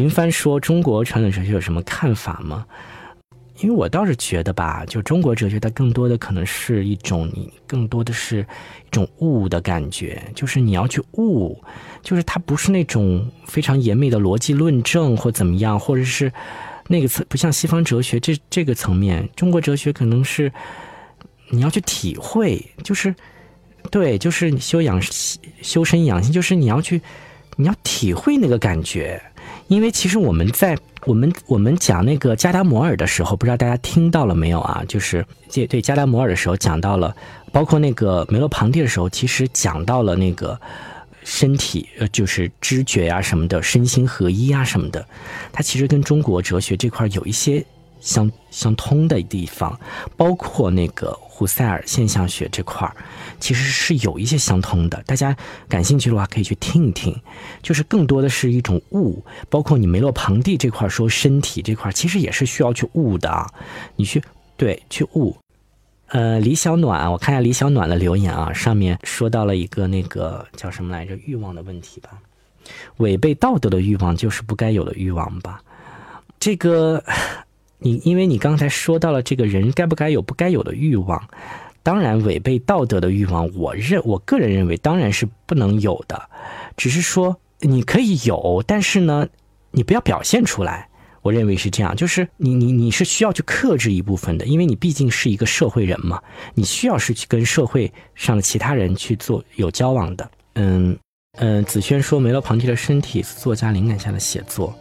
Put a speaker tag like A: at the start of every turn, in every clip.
A: 云帆说：“中国传统哲学有什么看法吗？”因为我倒是觉得吧，就中国哲学，它更多的可能是一种你更多的是一种悟的感觉，就是你要去悟，就是它不是那种非常严密的逻辑论证或怎么样，或者是那个层不像西方哲学这这个层面，中国哲学可能是你要去体会，就是对，就是修养修身养性，就是你要去你要体会那个感觉。因为其实我们在我们我们讲那个加达摩尔的时候，不知道大家听到了没有啊？就是这对加达摩尔的时候讲到了，包括那个梅洛庞蒂的时候，其实讲到了那个身体呃，就是知觉呀什么的，身心合一啊什么的，它其实跟中国哲学这块有一些。相相通的地方，包括那个胡塞尔现象学这块儿，其实是有一些相通的。大家感兴趣的话，可以去听一听。就是更多的是一种悟，包括你梅洛庞蒂这块说身体这块，其实也是需要去悟的。你去对去悟。呃，李小暖，我看一下李小暖的留言啊，上面说到了一个那个叫什么来着？欲望的问题吧，违背道德的欲望就是不该有的欲望吧？这个。你因为你刚才说到了这个人该不该有不该有的欲望，当然违背道德的欲望，我认我个人认为当然是不能有的，只是说你可以有，但是呢，你不要表现出来。我认为是这样，就是你你你是需要去克制一部分的，因为你毕竟是一个社会人嘛，你需要是去跟社会上的其他人去做有交往的。嗯嗯，子轩说梅洛庞蒂的身体作家灵感下的写作。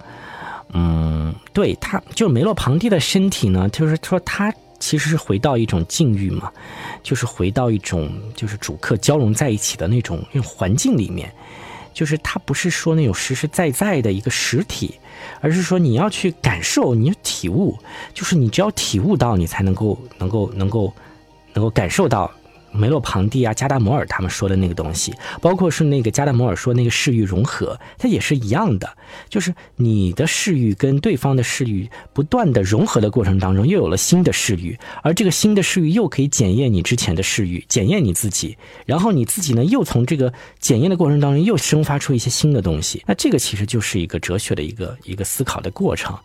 A: 嗯，对，他就梅洛庞蒂的身体呢，就是说他其实是回到一种境遇嘛，就是回到一种就是主客交融在一起的那种那种环境里面，就是他不是说那种实实在在的一个实体，而是说你要去感受，你体悟，就是你只要体悟到，你才能够能够能够能够感受到。梅洛庞蒂啊，加达摩尔他们说的那个东西，包括是那个加达摩尔说那个视域融合，它也是一样的，就是你的视域跟对方的视域不断的融合的过程当中，又有了新的视域，而这个新的视域又可以检验你之前的视域，检验你自己，然后你自己呢又从这个检验的过程当中又生发出一些新的东西，那这个其实就是一个哲学的一个一个思考的过程。